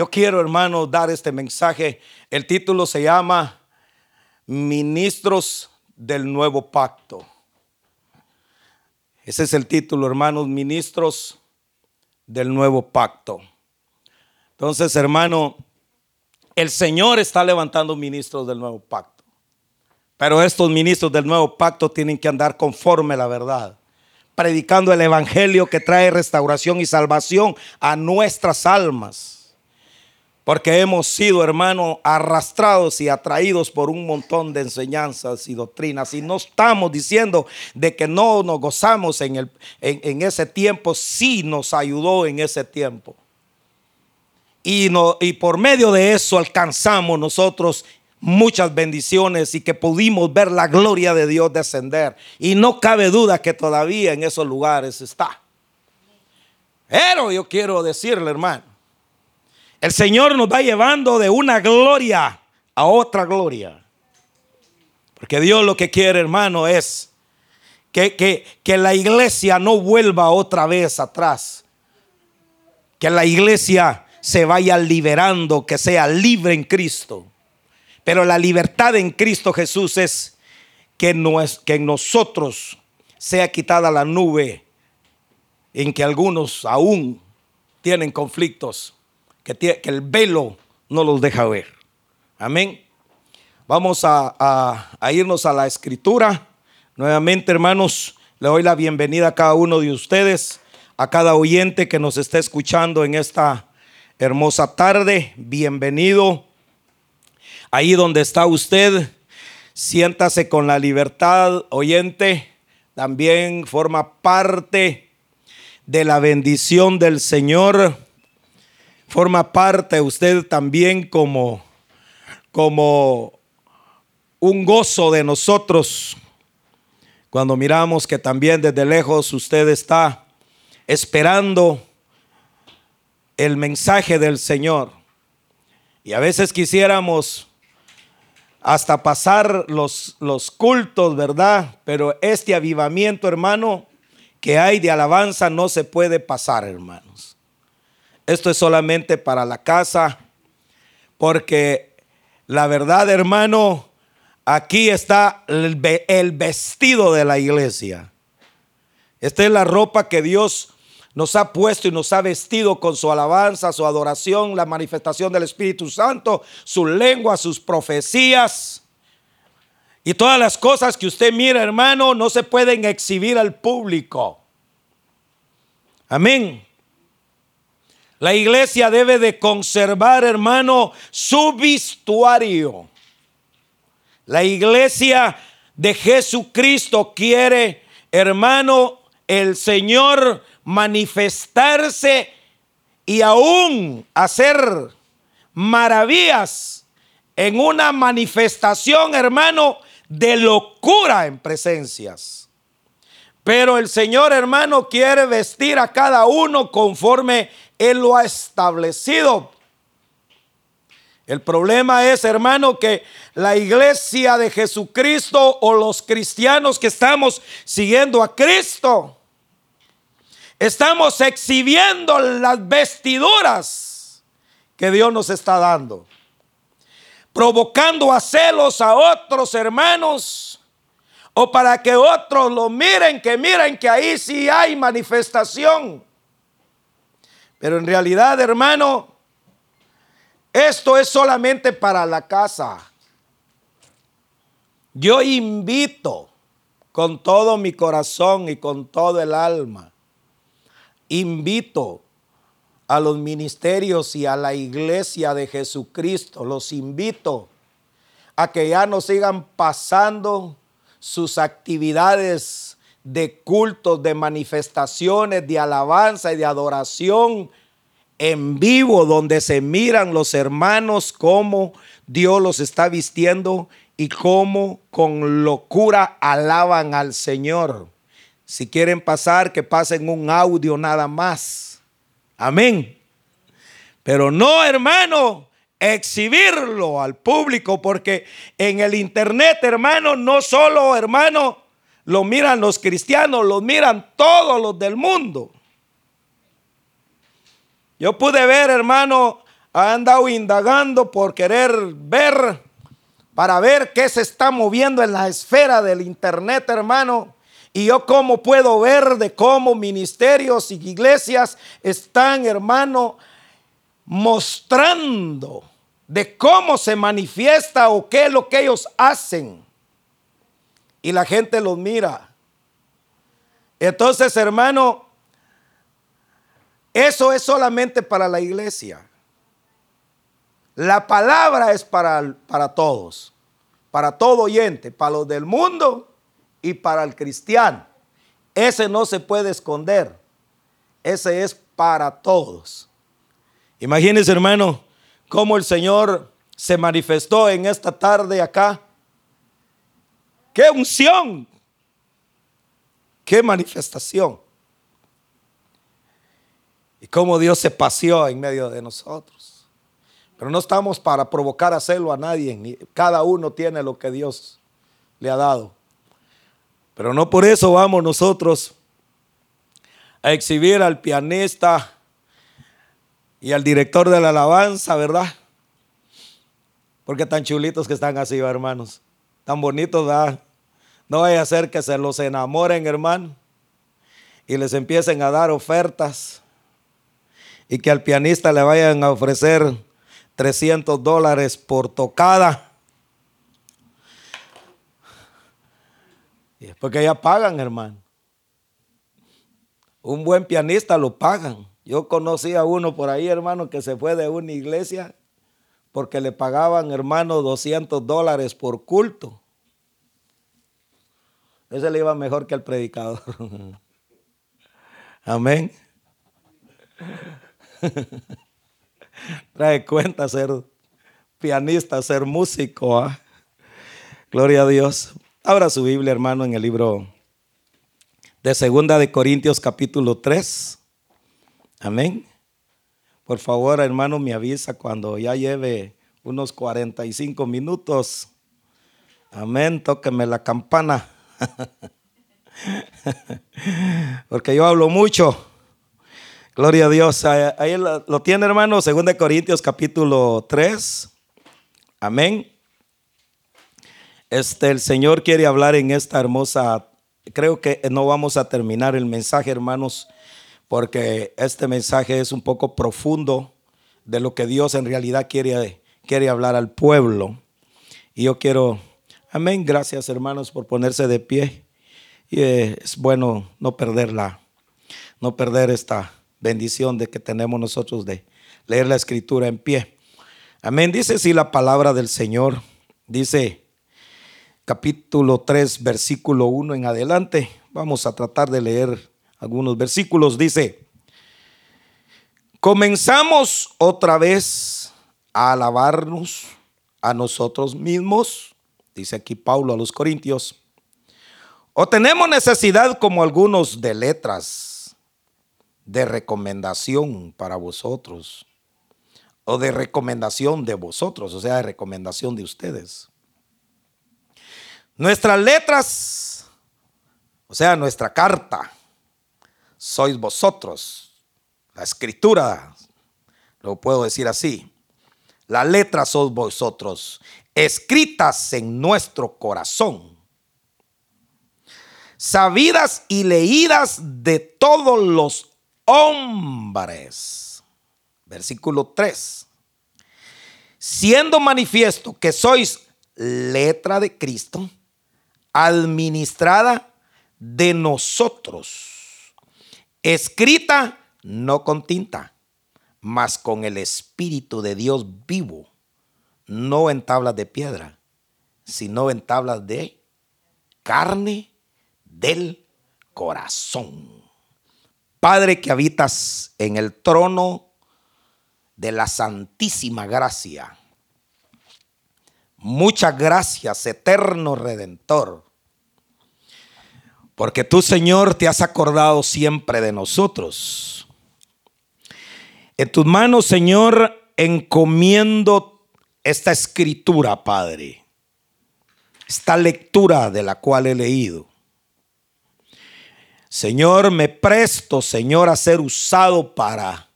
Yo quiero, hermano, dar este mensaje. El título se llama Ministros del Nuevo Pacto. Ese es el título, hermanos, Ministros del Nuevo Pacto. Entonces, hermano, el Señor está levantando ministros del Nuevo Pacto. Pero estos ministros del Nuevo Pacto tienen que andar conforme a la verdad predicando el Evangelio que trae restauración y salvación a nuestras almas. Porque hemos sido, hermano, arrastrados y atraídos por un montón de enseñanzas y doctrinas. Y no estamos diciendo de que no nos gozamos en, el, en, ese tiempo, sí nos ayudó en ese tiempo. Y, no, y por medio de eso alcanzamos nosotros muchas bendiciones y que pudimos ver la gloria de Dios descender. Y no cabe duda que todavía en esos lugares está. Pero yo quiero decirle, hermano, el Señor nos va llevando de una gloria a otra gloria. Porque Dios lo que quiere, hermano, es que, que, que la iglesia no vuelva otra vez atrás. Que la iglesia se vaya liberando, que sea libre en Cristo. Pero la libertad en Cristo Jesús es que, no es, que en nosotros sea quitada la nube en que algunos aún tienen conflictos que, el velo no los deja ver. Amén. Vamos a, irnos a la escritura. Nuevamente, hermanos, le doy la bienvenida a cada uno de ustedes, a cada oyente que nos está escuchando en esta hermosa tarde. Bienvenido. Ahí donde está usted, siéntase con la libertad, oyente. También forma parte de la bendición del Señor forma parte usted también como, como un gozo de nosotros cuando miramos que también desde lejos usted está esperando el mensaje del Señor. Y a veces quisiéramos hasta pasar los, los cultos, ¿verdad? Pero este avivamiento, hermano, que hay de alabanza no se puede pasar, hermanos. Esto es solamente para la casa, porque la verdad, hermano, aquí está el, vestido de la iglesia. Esta es la ropa que Dios nos ha puesto y nos ha vestido con su alabanza, su adoración, la manifestación del Espíritu Santo, su lengua, sus profecías. Y todas las cosas que usted mira, hermano, no se pueden exhibir al público. Amén. La iglesia debe de conservar, hermano, su vestuario. La iglesia de Jesucristo quiere, hermano, el Señor manifestarse y aún hacer maravillas en una manifestación, hermano, de locura en presencias. Pero el Señor, hermano, quiere vestir a cada uno conforme él lo ha establecido. El problema es, hermano, que la iglesia de Jesucristo o los cristianos que estamos siguiendo a Cristo, estamos exhibiendo las vestiduras que Dios nos está dando, provocando a celos a otros hermanos o para que otros lo miren, que miren que ahí sí hay manifestación. Pero en realidad, hermano, esto es solamente para la casa. Yo invito con todo mi corazón y con todo el alma, invito a los ministerios y a la iglesia de Jesucristo, los invito a que ya no sigan pasando sus actividades de cultos, de manifestaciones, de alabanza y de adoración en vivo, donde se miran los hermanos cómo Dios los está vistiendo y cómo con locura alaban al Señor. Si quieren pasar, que pasen un audio nada más. Amén. Pero no, hermano, exhibirlo al público, porque en el internet, hermano, no solo, hermano, lo miran los cristianos, lo miran todos los del mundo. Yo pude ver, hermano, ha andado indagando por querer ver, para ver qué se está moviendo en la esfera del internet, hermano. Y yo cómo puedo ver de cómo ministerios y iglesias están, hermano, mostrando de cómo se manifiesta o qué es lo que ellos hacen. Y la gente los mira. Entonces, hermano, eso es solamente para la iglesia. La palabra es para, para todos, para todo oyente, para los del mundo y para el cristiano. Ese no se puede esconder. Ese es para todos. Imagínense, hermano, cómo el Señor se manifestó en esta tarde acá. ¡Qué unción! ¡Qué manifestación! Y cómo Dios se paseó en medio de nosotros. Pero no estamos para provocar a celo a nadie. Cada uno tiene lo que Dios le ha dado. Pero no por eso vamos nosotros a exhibir al pianista y al director de la alabanza, ¿verdad? Porque tan chulitos que están así, hermanos. Tan bonitos, ¿verdad? No vaya a ser que se los enamoren, hermano, y les empiecen a dar ofertas y que al pianista le vayan a ofrecer 300 dólares por tocada. Porque ya pagan, hermano. Un buen pianista lo pagan. Yo conocí a uno por ahí, hermano, que se fue de una iglesia porque le pagaban, hermano, 200 dólares por culto. Ese le iba mejor que al predicador. Amén. Trae cuenta ser pianista, ser músico. ¿ah? Gloria a Dios. Abra su Biblia, hermano, en el libro de Segunda de Corintios capítulo 3. Amén. Por favor, hermano, me avisa cuando ya lleve unos 45 minutos. Amén. Tóqueme la campana. Porque yo hablo mucho. Gloria a Dios. Ahí lo, tiene, hermano. Segunda de Corintios capítulo 3. Amén. Este, el Señor quiere hablar en esta hermosa, creo que no vamos a terminar el mensaje, hermanos, porque este mensaje es un poco profundo de lo que Dios en realidad quiere, quiere hablar al pueblo. Y yo quiero, amén, gracias hermanos por ponerse de pie. Y es bueno no perderla, no perder esta bendición de que tenemos nosotros de leer la escritura en pie. Amén, dice si la palabra del Señor. Dice, capítulo 3, versículo 1 en adelante. Vamos a tratar de leer algunos versículos. Dice, comenzamos otra vez a alabarnos a nosotros mismos, dice aquí Pablo a los Corintios, o tenemos necesidad como algunos de letras, de recomendación para vosotros, o de recomendación de vosotros, o sea, de recomendación de ustedes. Nuestras letras, o sea, nuestra carta, sois vosotros. La escritura, lo puedo decir así. La letra sois vosotros, escritas en nuestro corazón, sabidas y leídas de todos los hombres. Versículo 3. Siendo manifiesto que sois letra de Cristo, administrada de nosotros, escrita no con tinta, mas con el Espíritu de Dios vivo, no en tablas de piedra, sino en tablas de carne del corazón. Padre que habitas en el trono de la santísima gracia Muchas gracias, eterno redentor. Porque tú, Señor, te has acordado siempre de nosotros. En tus manos, Señor, encomiendo esta escritura, Padre. Esta lectura de la cual he leído. Señor, me presto, Señor, a ser usado para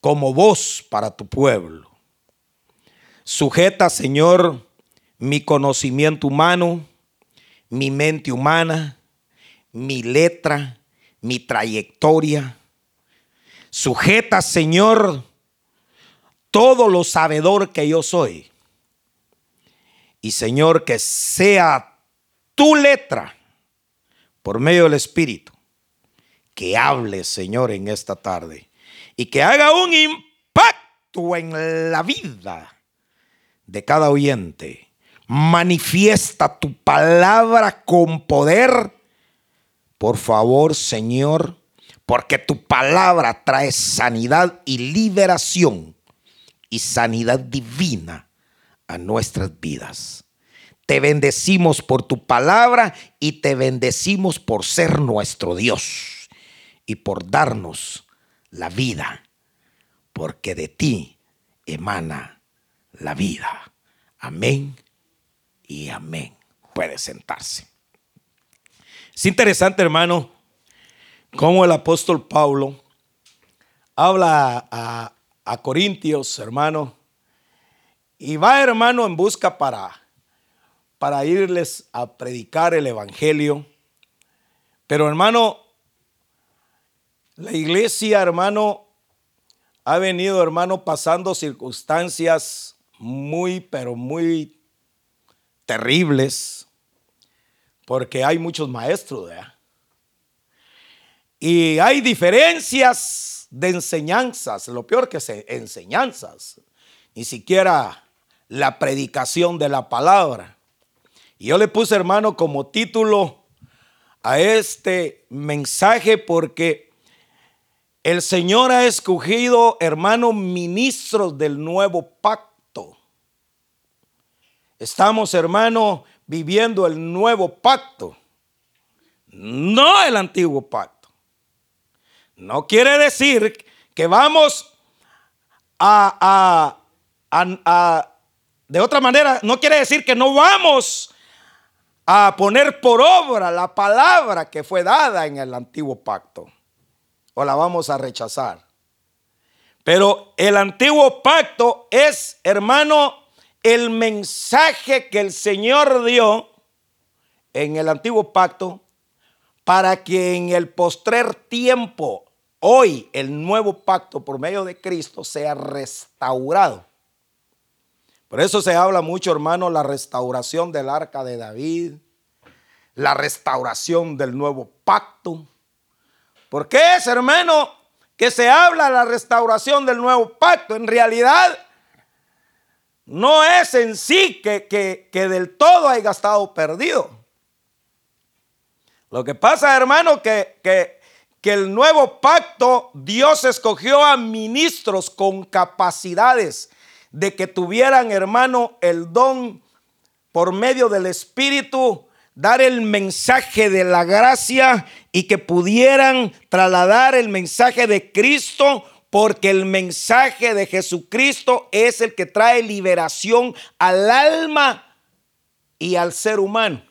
como voz para tu pueblo. Sujeta, Señor, mi conocimiento humano, mi mente humana, mi letra, mi trayectoria. Sujeta, Señor, todo lo sabedor que yo soy. Y Señor, que sea tu letra por medio del Espíritu, que hable, Señor, en esta tarde y que haga un impacto en la vida de cada oyente. Manifiesta tu palabra con poder. Por favor, Señor, porque tu palabra trae sanidad y liberación y sanidad divina a nuestras vidas. Te bendecimos por tu palabra y te bendecimos por ser nuestro Dios y por darnos la vida, porque de ti emana la vida. Amén y amén. Puede sentarse. Es interesante, hermano, cómo el apóstol Pablo habla a, a Corintios, hermano, y va, hermano, en busca para, para irles a predicar el Evangelio. Pero, hermano, la iglesia, hermano, ha venido, hermano, pasando circunstancias muy, pero muy terribles, porque hay muchos maestros. Y hay diferencias de enseñanzas, lo peor que es enseñanzas, ni siquiera la predicación de la palabra. Y yo le puse, hermano, como título a este mensaje porque el Señor ha escogido, hermanos, ministros del nuevo pacto. Estamos, hermano, viviendo el nuevo pacto, no el antiguo pacto. No quiere decir que vamos a, de otra manera, no quiere decir que no vamos a poner por obra la palabra que fue dada en el antiguo pacto o la vamos a rechazar. Pero el antiguo pacto es, hermano, el mensaje que el Señor dio en el antiguo pacto para que en el postrer tiempo, hoy, el nuevo pacto por medio de Cristo sea restaurado. Por eso se habla mucho, hermano, la restauración del arca de David, la restauración del nuevo pacto. ¿Por qué es, hermano, que se habla de la restauración del nuevo pacto? En realidad, no es en sí que, que, del todo haya estado perdido. Lo que pasa, hermano, que, que, que el nuevo pacto, Dios escogió a ministros con capacidades de que tuvieran, hermano, el don por medio del Espíritu dar el mensaje de la gracia y que pudieran trasladar el mensaje de Cristo, porque el mensaje de Jesucristo es el que trae liberación al alma y al ser humano.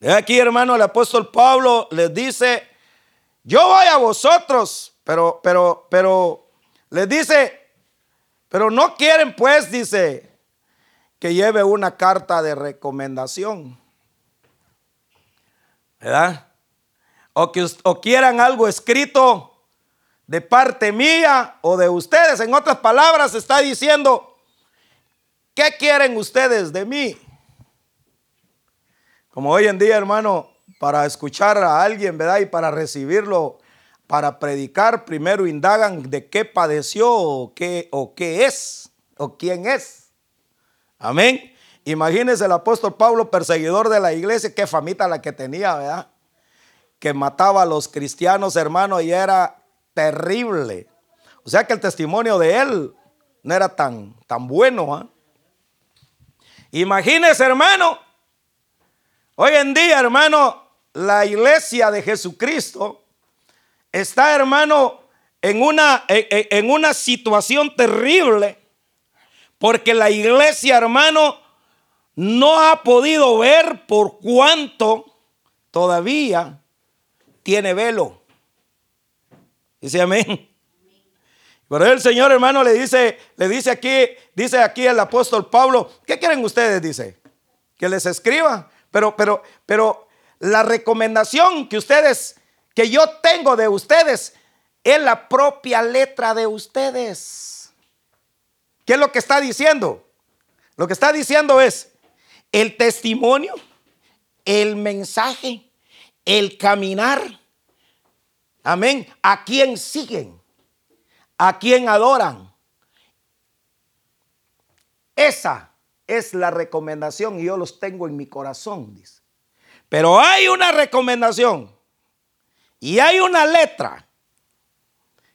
De aquí, hermano, el apóstol Pablo les dice, yo voy a vosotros, pero, pero, pero, les dice, pero no quieren pues, dice, que lleve una carta de recomendación. ¿verdad? O que o quieran algo escrito de parte mía o de ustedes. En otras palabras, está diciendo, ¿qué quieren ustedes de mí? Como hoy en día, hermano, para escuchar a alguien, ¿verdad? Y para recibirlo, para predicar, primero indagan de qué padeció o qué, o qué es o quién es. Amén. Imagínense el apóstol Pablo, perseguidor de la iglesia, qué famita la que tenía, ¿verdad? Que mataba a los cristianos, hermano, y era terrible. O sea que el testimonio de él no era tan, tan bueno. ¿ah? Imagínense, hermano, hoy en día, hermano, la iglesia de Jesucristo está, hermano, en una, en una situación terrible. Porque la iglesia, hermano, no ha podido ver por cuánto todavía tiene velo. Dice amén. Pero el Señor, hermano, le dice, le dice aquí, dice aquí el apóstol Pablo, ¿qué quieren ustedes? Dice, que les escriba. Pero, pero, pero la recomendación que ustedes, que yo tengo de ustedes, es la propia letra de ustedes. ¿Qué es lo que está diciendo? Lo que está diciendo es el testimonio, el mensaje, el caminar. Amén. ¿A quién siguen? a quien adoran. Esa es la recomendación y yo los tengo en mi corazón, dice. Pero hay una recomendación y hay una letra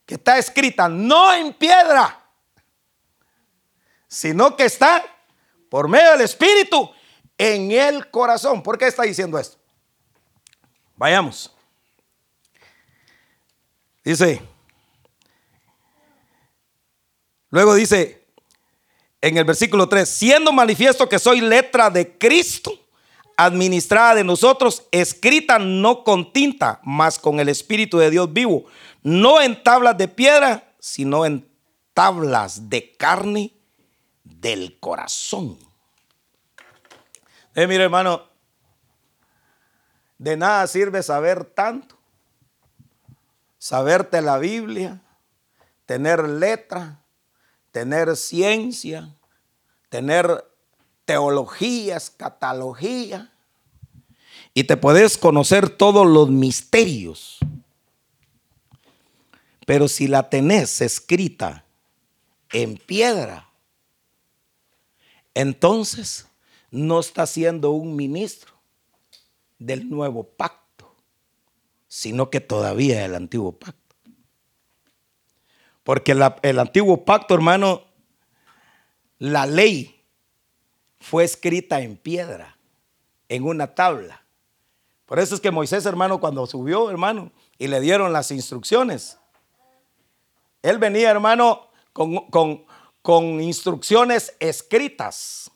que está escrita no en piedra, sino que está por medio del Espíritu en el corazón. ¿Por qué está diciendo esto? Vayamos. Dice, Luego dice en el versículo 3, siendo manifiesto que soy letra de Cristo, administrada de nosotros, escrita no con tinta, mas con el Espíritu de Dios vivo, no en tablas de piedra, sino en tablas de carne del corazón. Eh, mire hermano, de nada sirve saber tanto, saberte la Biblia, tener letra, tener ciencia, tener teologías, catalogía, y te puedes conocer todos los misterios. Pero si la tenés escrita en piedra, entonces no está siendo un ministro del nuevo pacto, sino que todavía el antiguo pacto. Porque el antiguo pacto, hermano, la ley fue escrita en piedra, en una tabla. Por eso es que Moisés, hermano, cuando subió, hermano, y le dieron las instrucciones, él venía, hermano, con, con instrucciones escritas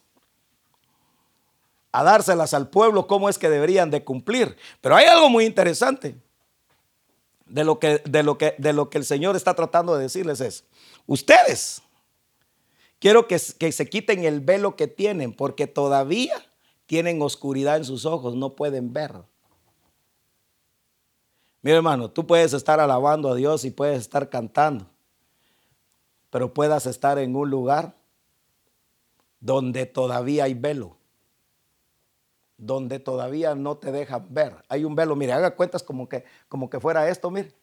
a dárselas al pueblo, cómo es que deberían de cumplir. Pero hay algo muy interesante de lo que, de lo que, de lo que el Señor está tratando de decirles es, ustedes, quiero que, se quiten el velo que tienen, porque todavía tienen oscuridad en sus ojos, no pueden ver. Mira hermano, tú puedes estar alabando a Dios y puedes estar cantando, pero puedas estar en un lugar donde todavía hay velo donde todavía no te deja ver. Hay un velo, mire, haga cuentas como que, como que fuera esto, mire,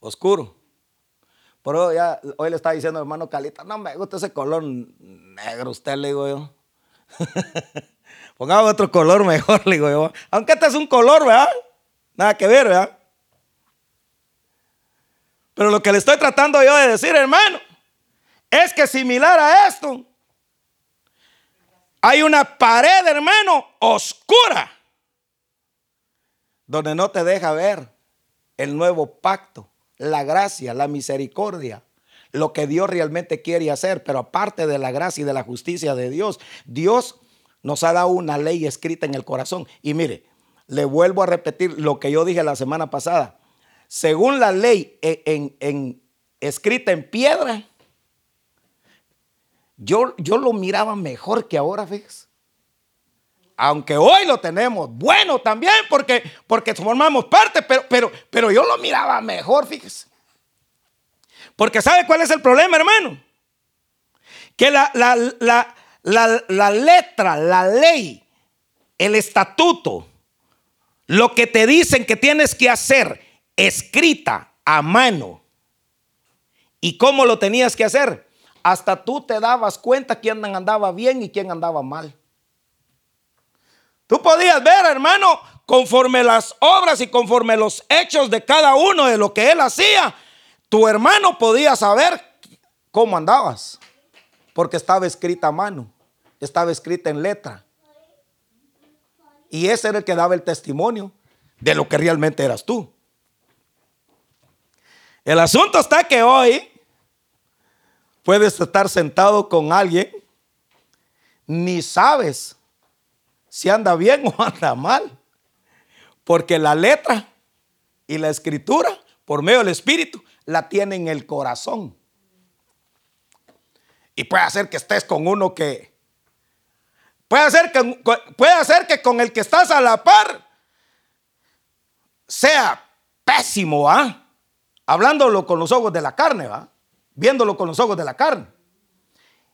oscuro. Pero ya hoy le está diciendo hermano Calita, no me gusta ese color negro, usted le digo yo. Pongamos otro color mejor, le digo yo. Aunque este es un color, ¿verdad? Nada que ver, ¿verdad? Pero lo que le estoy tratando yo de decir, hermano, es que similar a esto, hay una pared, hermano, oscura, donde no te deja ver el nuevo pacto, la gracia, la misericordia, lo que Dios realmente quiere hacer. Pero aparte de la gracia y de la justicia de Dios, Dios nos ha dado una ley escrita en el corazón. Y mire, le vuelvo a repetir lo que yo dije la semana pasada. Según la ley en, escrita en piedra, yo, yo lo miraba mejor que ahora, fíjese. Aunque hoy lo tenemos bueno también porque, porque formamos parte, pero, pero, pero yo lo miraba mejor, fíjese. Porque ¿sabe cuál es el problema, hermano? Que la, la, la letra, la ley, el estatuto, lo que te dicen que tienes que hacer escrita a mano. ¿Y cómo lo tenías que hacer? hasta tú te dabas cuenta quién andaba bien y quién andaba mal. Tú podías ver, hermano, conforme las obras y conforme los hechos de cada uno de lo que él hacía, tu hermano podía saber cómo andabas, porque estaba escrita a mano, estaba escrita en letra. Y ese era el que daba el testimonio de lo que realmente eras tú. El asunto está que hoy Puedes estar sentado con alguien, ni sabes si anda bien o anda mal, porque la letra y la escritura, por medio del Espíritu, la tiene en el corazón. Y puede ser que estés con uno que... Puede ser que, puede ser que con el que estás a la par sea pésimo, ¿ah? Hablándolo con los ojos de la carne, ¿va? Viéndolo con los ojos de la carne.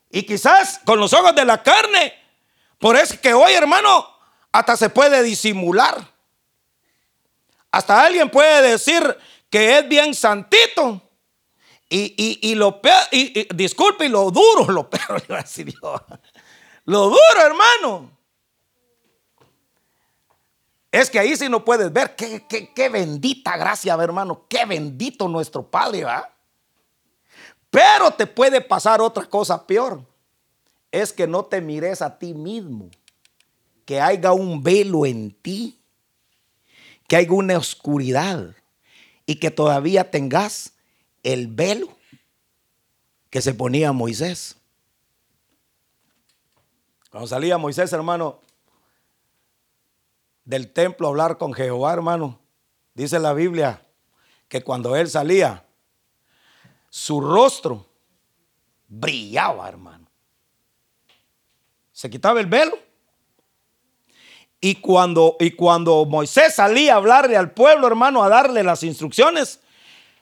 Y quizás con los ojos de la carne, por eso que hoy, hermano, hasta se puede disimular. Hasta alguien puede decir que es bien santito. Y, lo peor, y, disculpe, y lo duro, lo peor, iba a decir yo. Lo duro, hermano. Es que ahí sí no puedes ver qué, qué, bendita gracia, hermano. Qué bendito nuestro Padre, ¿va? Pero te puede pasar otra cosa peor. Es que no te mires a ti mismo. Que haya un velo en ti. Que haya una oscuridad. Y que todavía tengas el velo que se ponía Moisés. Cuando salía Moisés, hermano, del templo a hablar con Jehová, hermano, dice la Biblia que cuando él salía, su rostro brillaba, hermano. Se quitaba el velo. Y cuando, y cuando Moisés salía a hablarle al pueblo, hermano, a darle las instrucciones,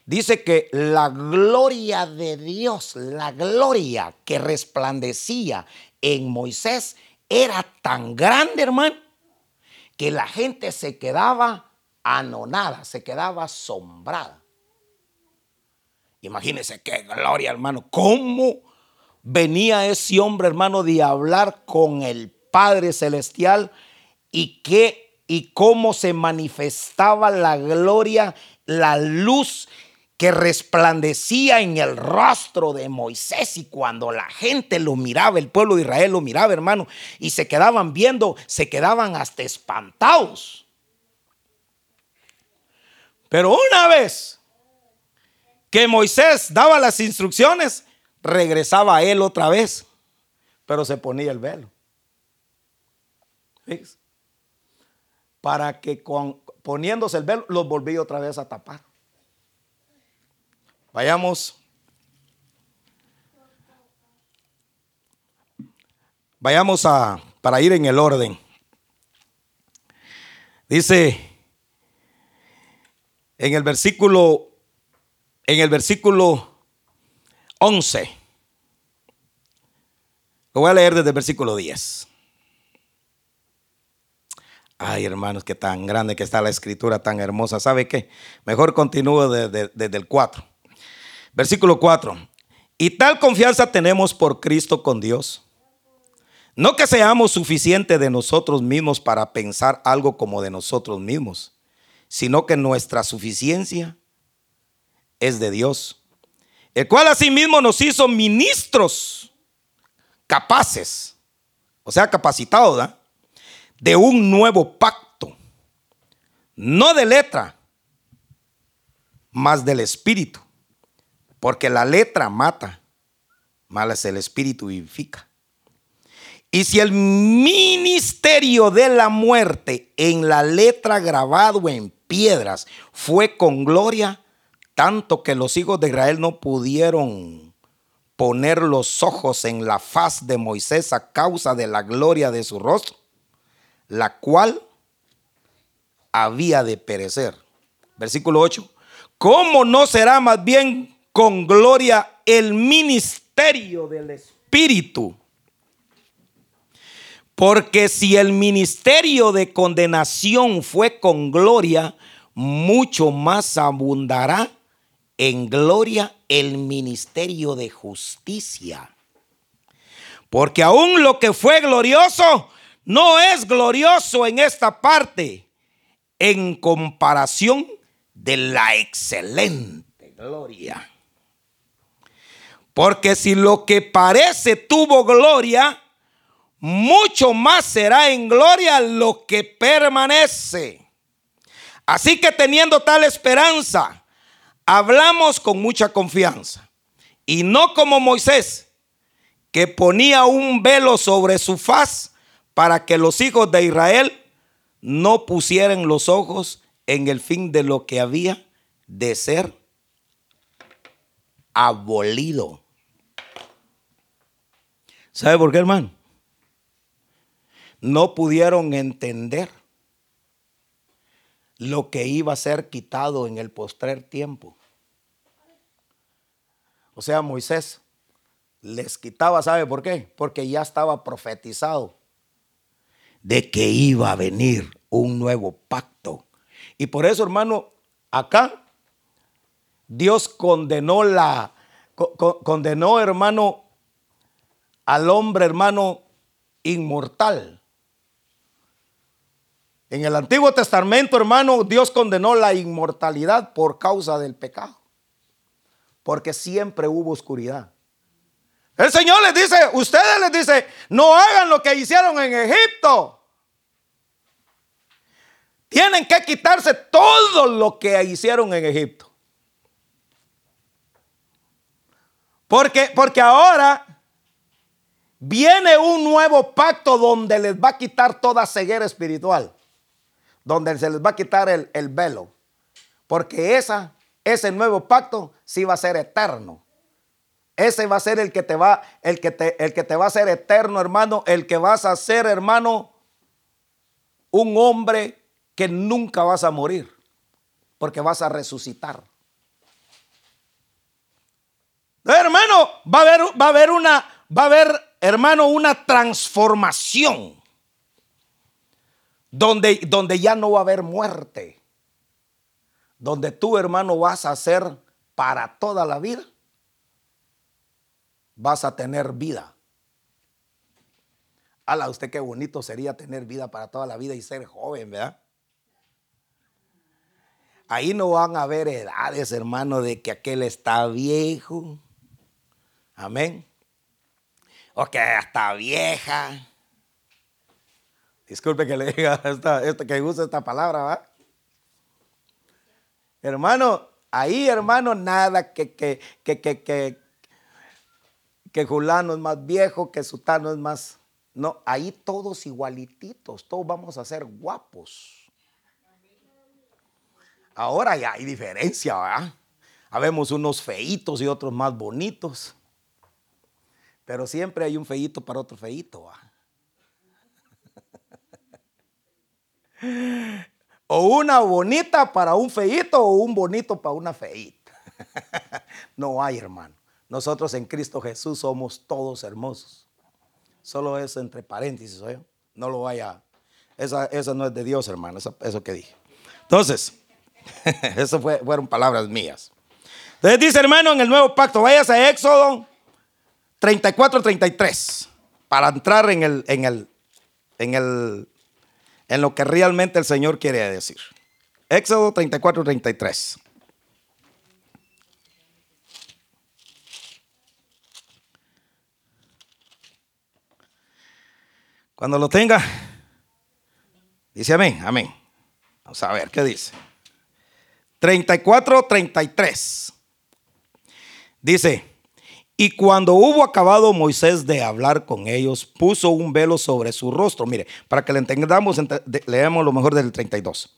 dice que la gloria de Dios, la gloria que resplandecía en Moisés era tan grande, hermano, que la gente se quedaba anonada, se quedaba asombrada. Imagínense qué gloria, hermano. ¿Cómo venía ese hombre, hermano, de hablar con el Padre Celestial y qué y cómo se manifestaba la gloria, la luz que resplandecía en el rostro de Moisés y cuando la gente lo miraba, el pueblo de Israel lo miraba, hermano, y se quedaban viendo, se quedaban hasta espantados. Pero una vez que Moisés daba las instrucciones, regresaba a él otra vez, pero se ponía el velo. Para que con, poniéndose el velo los volvía otra vez a tapar. Vayamos. Vayamos a para ir en el orden. Dice en el versículo en el versículo 11. Lo voy a leer desde el versículo 10. Ay, hermanos, qué tan grande que está la escritura, tan hermosa. ¿Sabe qué? Mejor continúo desde el 4. Versículo 4. Y tal confianza tenemos por Cristo con Dios. No que seamos suficientes de nosotros mismos para pensar algo como de nosotros mismos, sino que nuestra suficiencia es de Dios, el cual asimismo nos hizo ministros capaces, o sea, capacitados, de un nuevo pacto, no de letra, más del espíritu, porque la letra mata, más el espíritu vivifica. Y si el ministerio de la muerte en la letra grabado en piedras fue con gloria, tanto que los hijos de Israel no pudieron poner los ojos en la faz de Moisés a causa de la gloria de su rostro, la cual había de perecer. Versículo 8. ¿Cómo no será más bien con gloria el ministerio del Espíritu? Porque si el ministerio de condenación fue con gloria, mucho más abundará en gloria el ministerio de justicia. Porque aún lo que fue glorioso no es glorioso en esta parte en comparación de la excelente gloria. Porque si lo que parece tuvo gloria, mucho más será en gloria lo que permanece. Así que teniendo tal esperanza, hablamos con mucha confianza. Y no como Moisés, que ponía un velo sobre su faz para que los hijos de Israel no pusieran los ojos en el fin de lo que había de ser abolido. ¿Sabe por qué, hermano? No pudieron entender lo que iba a ser quitado en el postrer tiempo. O sea, Moisés les quitaba, ¿sabe por qué? Porque ya estaba profetizado de que iba a venir un nuevo pacto. Y por eso, hermano, acá Dios condenó la condenó, hermano, al hombre, hermano, inmortal. En el Antiguo Testamento, hermano, Dios condenó la inmortalidad por causa del pecado. Porque siempre hubo oscuridad. El Señor les dice, ustedes les dice, no hagan lo que hicieron en Egipto. Tienen que quitarse todo lo que hicieron en Egipto. Porque, porque ahora viene un nuevo pacto donde les va a quitar toda ceguera espiritual. Donde se les va a quitar el, el velo. Porque esa, ese nuevo pacto sí va a ser eterno. Ese va a ser el que te va, el que te, el que te va a ser eterno, hermano, el que vas a ser, hermano, un hombre que nunca vas a morir, porque vas a resucitar. Hermano, va a haber, va a haber una, va a haber, hermano, una transformación donde, donde ya no va a haber muerte, donde tú, hermano, vas a ser para toda la vida vas a tener vida. Hala, usted qué bonito sería tener vida para toda la vida y ser joven, ¿verdad? Ahí no van a haber edades, hermano, de que aquel está viejo. Amén. O que está vieja. Disculpe que le diga esta, que use esta palabra, ¿va? Hermano, ahí, hermano, nada que, que, que, que, que Julano es más viejo, que Sutano es más... No, ahí todos igualititos, todos vamos a ser guapos. Ahora ya hay diferencia, ¿verdad? Habemos unos feitos y otros más bonitos. Pero siempre hay un feito para otro feito, O una bonita para un feito o un bonito para una feita. no hay, hermano. Nosotros en Cristo Jesús somos todos hermosos. Solo es entre paréntesis, ¿oye? No lo vaya. Esa, esa no es de Dios, hermano, eso, eso que dije. Entonces, eso fue, fueron palabras mías. Entonces dice, hermano, en el nuevo pacto, vayas a Éxodo 34, 33, para entrar en el, en el, en el, en lo que realmente el Señor quiere decir. Éxodo 34, 33. Cuando lo tenga, dice amén, amén. Vamos a ver qué dice. 34, 33. Dice, y cuando hubo acabado Moisés de hablar con ellos, puso un velo sobre su rostro. Mire, para que le entendamos, leemos lo mejor del 32.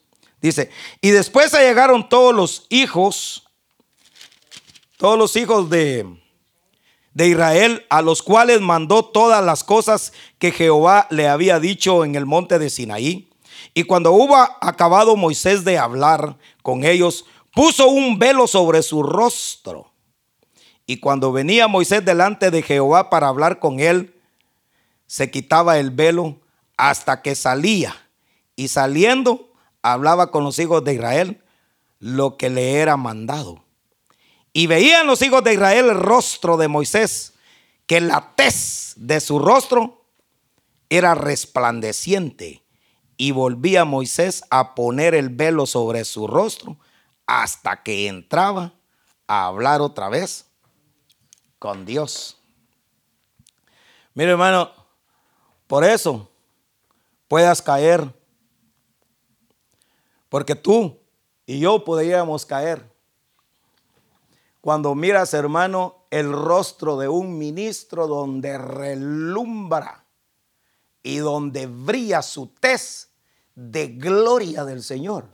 Dice, y después llegaron todos los hijos, todos los hijos de, de Israel, a los cuales mandó todas las cosas que Jehová le había dicho en el monte de Sinaí. Y cuando hubo acabado Moisés de hablar con ellos, puso un velo sobre su rostro. Y cuando venía Moisés delante de Jehová para hablar con él, se quitaba el velo hasta que salía. Y saliendo, hablaba con los hijos de Israel lo que le era mandado. Y veían los hijos de Israel el rostro de Moisés, que la tez de su rostro era resplandeciente. Y volvía Moisés a poner el velo sobre su rostro hasta que entraba a hablar otra vez con Dios. Mire hermano, por eso puedas caer. Porque tú y yo podríamos caer cuando miras, hermano, el rostro de un ministro donde relumbra y donde brilla su tez de gloria del Señor.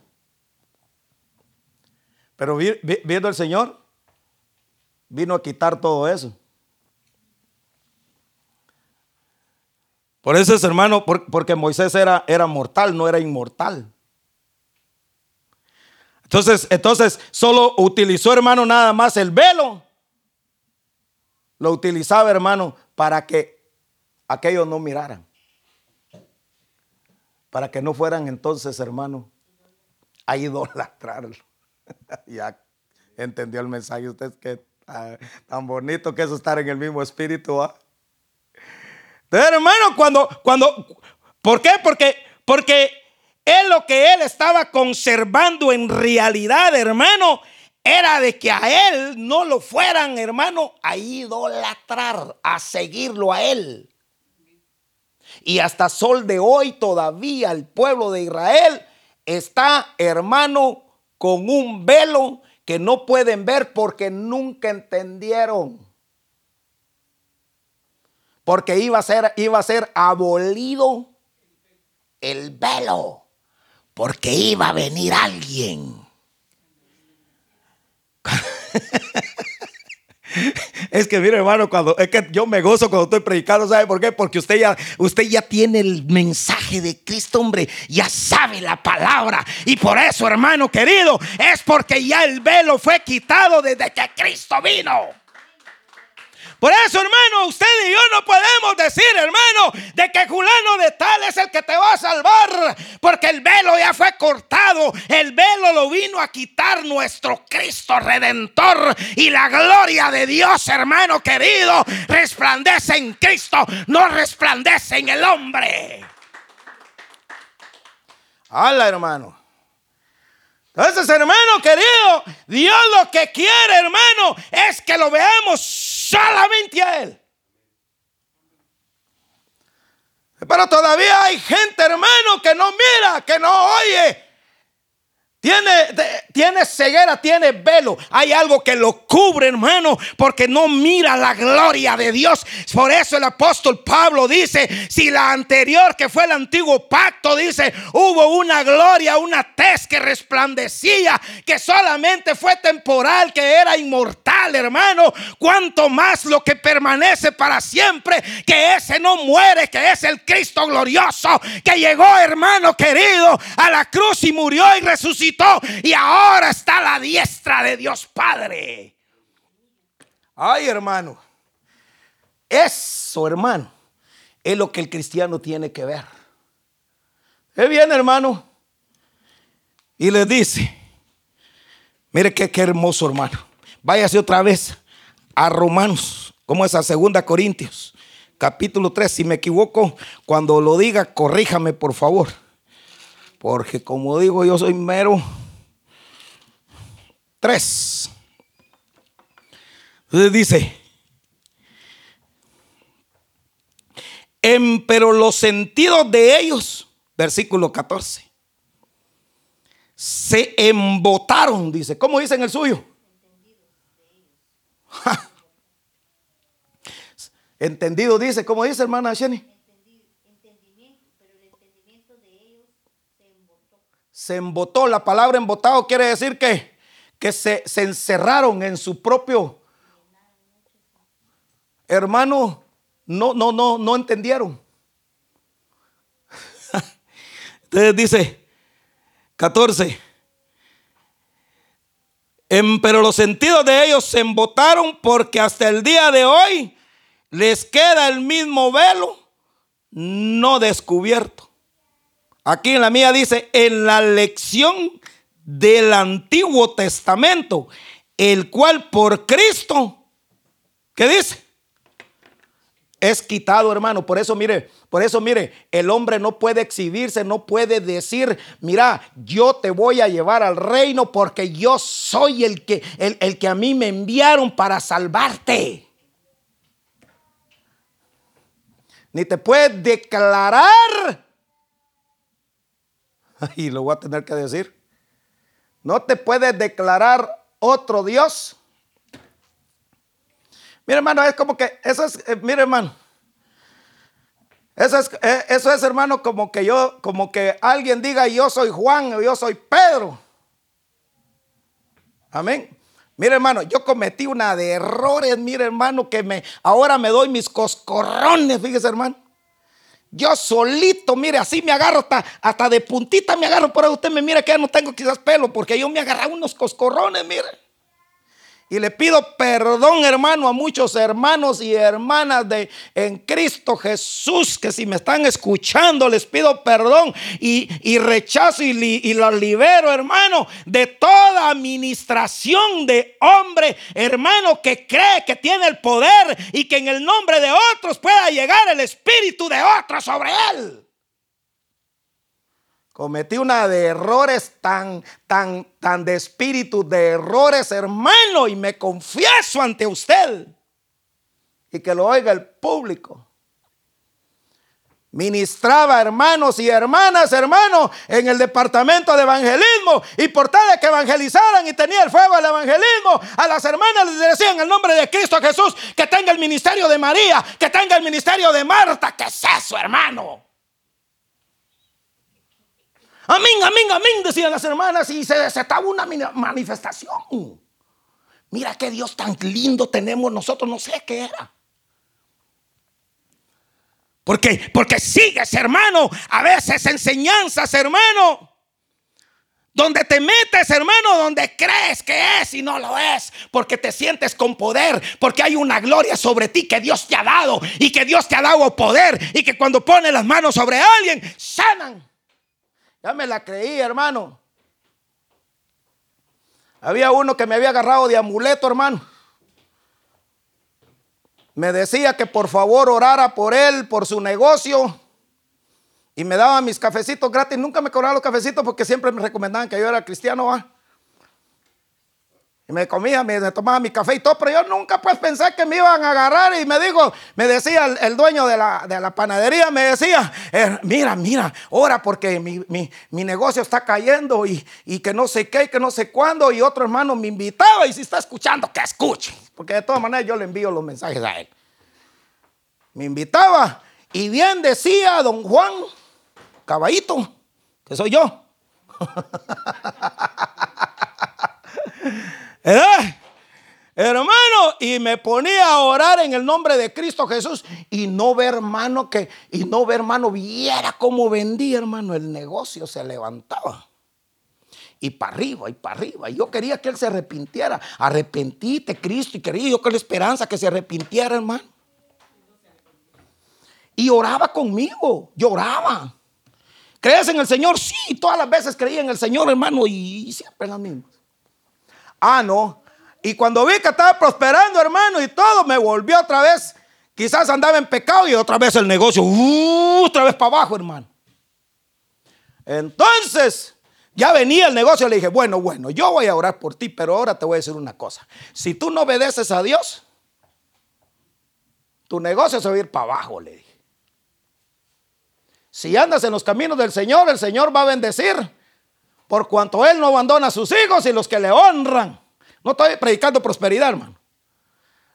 Pero viendo el Señor, vino a quitar todo eso. Por eso es hermano, porque Moisés era, era mortal, no era inmortal. Entonces, entonces, solo utilizó, hermano, nada más el velo. Lo utilizaba, hermano, para que aquellos no miraran. Para que no fueran entonces, hermano, a idolatrarlo. ya entendió el mensaje usted que tan bonito que es estar en el mismo espíritu. Entonces, hermano, cuando, cuando, ¿por qué? Porque, porque él lo que él estaba conservando en realidad, hermano, era de que a él no lo fueran, hermano, a idolatrar, a seguirlo a él. Y hasta sol de hoy todavía el pueblo de Israel está, hermano, con un velo que no pueden ver porque nunca entendieron. Porque iba a ser, iba a ser abolido el velo porque iba a venir alguien. Es que mire hermano, cuando es que yo me gozo cuando estoy predicando, ¿sabe por qué? Porque usted ya usted ya tiene el mensaje de Cristo, hombre, ya sabe la palabra y por eso, hermano querido, es porque ya el velo fue quitado desde que Cristo vino. Por eso, hermano, usted y yo no podemos decir, hermano, de que Julano de tal es el que te va a salvar, porque el velo ya fue cortado. El velo lo vino a quitar nuestro Cristo redentor. Y la gloria de Dios, hermano querido, resplandece en Cristo, no resplandece en el hombre. Hala, hermano. Entonces, hermano querido, Dios lo que quiere, hermano, es que lo veamos solamente a Él. Pero todavía hay gente, hermano, que no mira, que no oye, tiene, tiene ceguera, tiene velo. Hay algo que lo cubre, hermano, porque no mira la gloria de Dios. Por eso el apóstol Pablo dice, si la anterior que fue el antiguo pacto, dice, hubo una gloria, una tez que resplandecía, que solamente fue temporal, que era inmortal, hermano. Cuanto más lo que permanece para siempre, que ese no muere, que es el Cristo glorioso, que llegó, hermano querido, a la cruz y murió y resucitó y ahora está la diestra de Dios Padre. Ay, hermano. Eso, hermano, es lo que el cristiano tiene que ver. Es bien, hermano. Y le dice, mire qué hermoso, hermano. Váyase otra vez a Romanos, como es a Segunda Corintios, capítulo 3. Si me equivoco, cuando lo diga, corríjame, por favor. Porque como digo, yo soy mero tres. Entonces dice, pero los sentidos de ellos, versículo 14, se embotaron, dice. ¿Cómo dice en el suyo? Entendido dice, ¿cómo dice hermana Jenny? Se embotó. La palabra embotado quiere decir que, que se, se encerraron en su propio hermano. No, no, no, no entendieron. Entonces dice 14. pero los sentidos de ellos se embotaron porque hasta el día de hoy les queda el mismo velo no descubierto. Aquí en la mía dice, en la lección del Antiguo Testamento, el cual por Cristo, ¿qué dice? Es quitado, hermano. Por eso, mire, por eso, mire, el hombre no puede exhibirse, no puede decir, mira, yo te voy a llevar al reino porque yo soy el que, el, el que a mí me enviaron para salvarte. Ni te puede declarar y lo voy a tener que decir. No te puedes declarar otro Dios. Mira, hermano, es como que eso es, eh, hermano. Eso es, eh, eso es, hermano, como que yo, como que alguien diga yo soy Juan o yo soy Pedro. Amén. Mire, hermano, yo cometí una de errores, mire, hermano, que me ahora me doy mis coscorrones, fíjese, hermano Yo solito, mire, así me agarro hasta, de puntita me agarro. Por ahí usted me mira que ya no tengo quizás pelo, porque yo me agarraba unos coscorrones, mire. Y le pido perdón, hermano, a muchos hermanos y hermanas de en Cristo Jesús, que si me están escuchando, les pido perdón y, rechazo y, y los libero, hermano, de toda administración de hombre, hermano, que cree que tiene el poder y que en el nombre de otros pueda llegar el espíritu de otros sobre él. Cometí una de errores tan, tan, tan de espíritu, de errores, hermano, y me confieso ante usted. Y que lo oiga el público. Ministraba hermanos y hermanas, hermanos, en el departamento de evangelismo. Y por tal de que evangelizaran y tenía el fuego del evangelismo, a las hermanas les decían en el nombre de Cristo Jesús que tenga el ministerio de María, que tenga el ministerio de Marta. ¿Qué es eso, hermano? Amén, amén, amén, decían las hermanas y se desataba una manifestación. Mira qué Dios tan lindo tenemos nosotros, no sé qué era. Porque, porque sigues, hermano, a veces enseñanzas, hermano. Donde te metes, hermano, donde crees que es y no lo es. Porque te sientes con poder. Porque hay una gloria sobre ti que Dios te ha dado. Y que Dios te ha dado poder. Y que cuando pone las manos sobre alguien, sanan. Ya me la creí, hermano. Había uno que me había agarrado de amuleto, hermano. Me decía que por favor orara por él, por su negocio. Y me daba mis cafecitos gratis. Nunca me cobraba los cafecitos porque siempre me recomendaban que yo era cristiano. ¿va? Y me comía, me, tomaba mi café y todo, pero yo nunca pues pensé que me iban a agarrar y me dijo, me decía el, dueño de la, panadería, me decía, eh, mira, mira, ora porque mi, negocio está cayendo y, y, que no sé qué y que no sé cuándo y otro hermano me invitaba y si está escuchando, que escuche, porque de todas maneras yo le envío los mensajes a él. Me invitaba y bien decía don Juan Caballito, que soy yo. Hermano, y me ponía a orar en el nombre de Cristo Jesús y no ver, hermano, que, y no ver, hermano, viera cómo vendía, hermano, el negocio se levantaba. Y para arriba, y para arriba. Y yo quería que él se arrepintiera. Arrepentite, Cristo, y quería yo con la esperanza que se arrepintiera, hermano. Y oraba conmigo, lloraba. ¿Crees en el Señor? Sí, todas las veces creía en el Señor, hermano, y siempre las mismas. Ah, no. Y cuando vi que estaba prosperando, hermano, y todo, me volvió otra vez. Quizás andaba en pecado y otra vez el negocio, uh, otra vez para abajo, hermano. Entonces, ya venía el negocio, le dije, bueno, bueno, yo voy a orar por ti, pero ahora te voy a decir una cosa. Si tú no obedeces a Dios, tu negocio se va a ir para abajo, le dije. Si andas en los caminos del Señor, el Señor va a bendecir por cuanto Él no abandona a sus hijos y los que le honran. No estoy predicando prosperidad, hermano.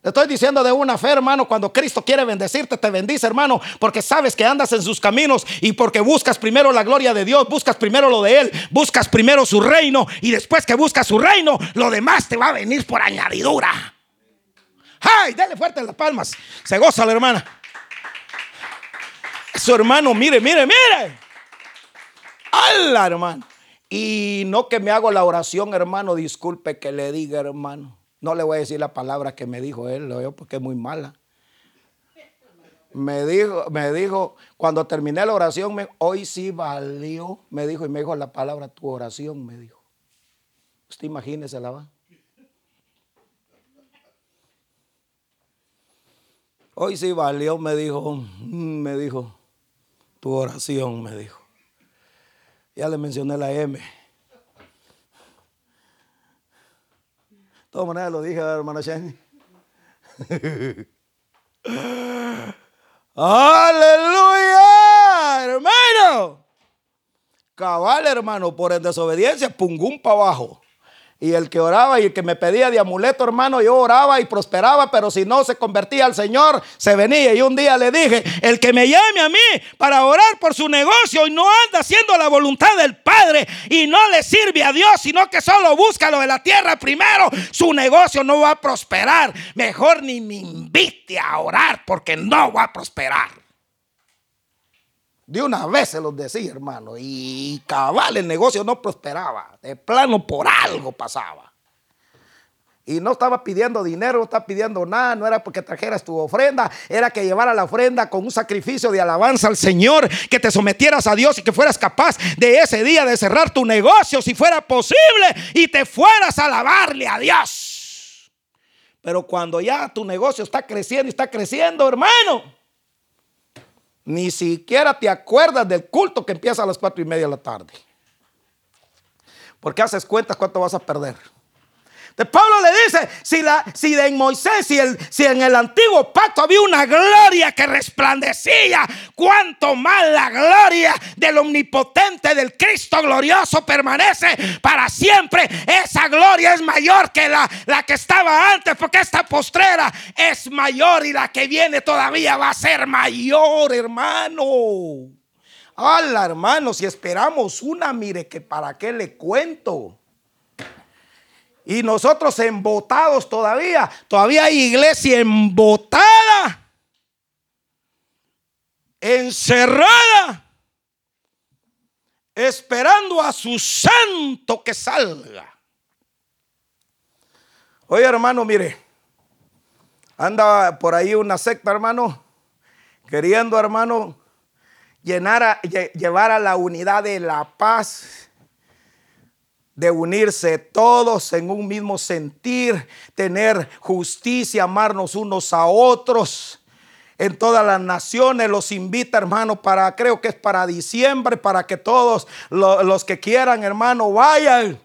Le estoy diciendo de una fe, hermano, cuando Cristo quiere bendecirte, te bendice, hermano, porque sabes que andas en sus caminos y porque buscas primero la gloria de Dios, buscas primero lo de Él, buscas primero su reino y después que buscas su reino, lo demás te va a venir por añadidura. ¡Ay! Dale fuerte las palmas. Se goza la hermana. Su hermano, mire, mire, mire. ¡Hala, hermano! Y no que me hago la oración, hermano, disculpe que le diga, hermano. No le voy a decir la palabra que me dijo él, lo porque es muy mala. Me dijo, me dijo, cuando terminé la oración, me, hoy sí valió, me dijo, y me dijo la palabra, tu oración, me dijo. Usted imagínese la va. Hoy sí valió, me dijo, mm, me dijo, tu oración, me dijo. Ya le mencioné la M. De todas maneras lo dije, hermana Shani. Aleluya, hermano. Cabal, hermano, por desobediencia, pungún para abajo. Y el que oraba y el que me pedía de amuleto, hermano, yo oraba y prosperaba, pero si no se convertía al Señor, se venía. Y un día le dije, el que me llame a mí para orar por su negocio y no anda haciendo la voluntad del Padre y no le sirve a Dios, sino que solo busca lo de la tierra primero, su negocio no va a prosperar. Mejor ni me invite a orar porque no va a prosperar. De una vez se los decía, hermano. Y cabal, el negocio no prosperaba. De plano, por algo pasaba. Y no estaba pidiendo dinero, no estaba pidiendo nada, no era porque trajeras tu ofrenda, era que llevara la ofrenda con un sacrificio de alabanza al Señor, que te sometieras a Dios y que fueras capaz de ese día de cerrar tu negocio si fuera posible y te fueras a alabarle a Dios. Pero cuando ya tu negocio está creciendo y está creciendo, hermano, ni siquiera te acuerdas del culto que empieza a las cuatro y media de la tarde. Porque haces cuentas cuánto vas a perder. De Pablo le dice, si, la, si en Moisés, si, el, si en el antiguo pacto había una gloria que resplandecía, cuánto más la gloria del omnipotente, del Cristo glorioso permanece para siempre. Esa gloria es mayor que la, la que estaba antes, porque esta postrera es mayor y la que viene todavía va a ser mayor, hermano. Hola, hermano, si esperamos una, mire que para qué le cuento. Y nosotros embotados todavía. Todavía hay iglesia embotada. Encerrada. Esperando a su santo que salga. Oye hermano, mire. Anda por ahí una secta hermano. Queriendo hermano llenar a, llevar a la unidad de la paz de unirse todos en un mismo sentir, tener justicia, amarnos unos a otros. En todas las naciones los invita, hermano, para, creo que es para diciembre, para que todos los que quieran, hermano, vayan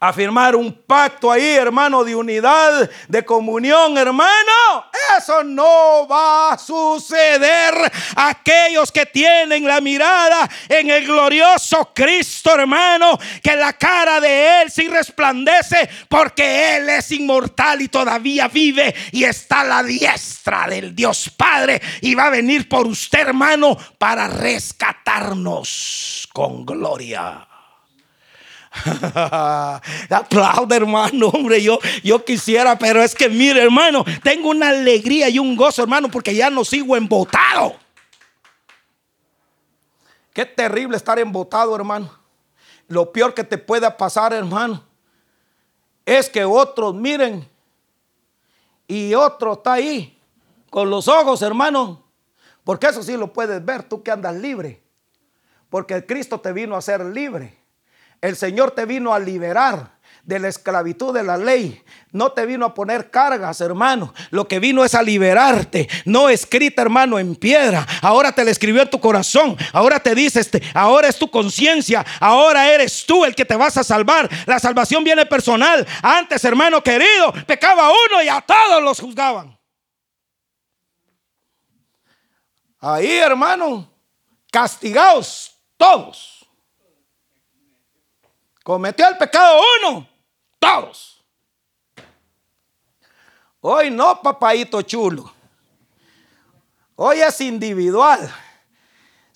a firmar un pacto ahí, hermano, de unidad, de comunión, hermano. Eso no va a suceder. Aquellos que tienen la mirada en el glorioso Cristo, hermano, que la cara de Él sí resplandece porque Él es inmortal y todavía vive y está a la diestra del Dios Padre y va a venir por usted, hermano, para rescatarnos con gloria. Aplaude, hermano, hombre. Yo, yo quisiera, pero es que mire, hermano, tengo una alegría y un gozo, hermano, porque ya no sigo embotado. Qué terrible estar embotado, hermano. Lo peor que te pueda pasar, hermano, es que otros miren y otro está ahí con los ojos, hermano. Porque eso sí lo puedes ver, tú que andas libre. Porque Cristo te vino a ser libre. El Señor te vino a liberar de la esclavitud de la ley. No te vino a poner cargas, hermano. Lo que vino es a liberarte. No escrita, hermano, en piedra. Ahora te la escribió en tu corazón. Ahora te dice, este, ahora es tu conciencia. Ahora eres tú el que te vas a salvar. La salvación viene personal. Antes, hermano querido, pecaba uno y a todos los juzgaban. Ahí, hermano, castigados todos. Cometió el pecado uno, todos. Hoy no, papadito chulo. Hoy es individual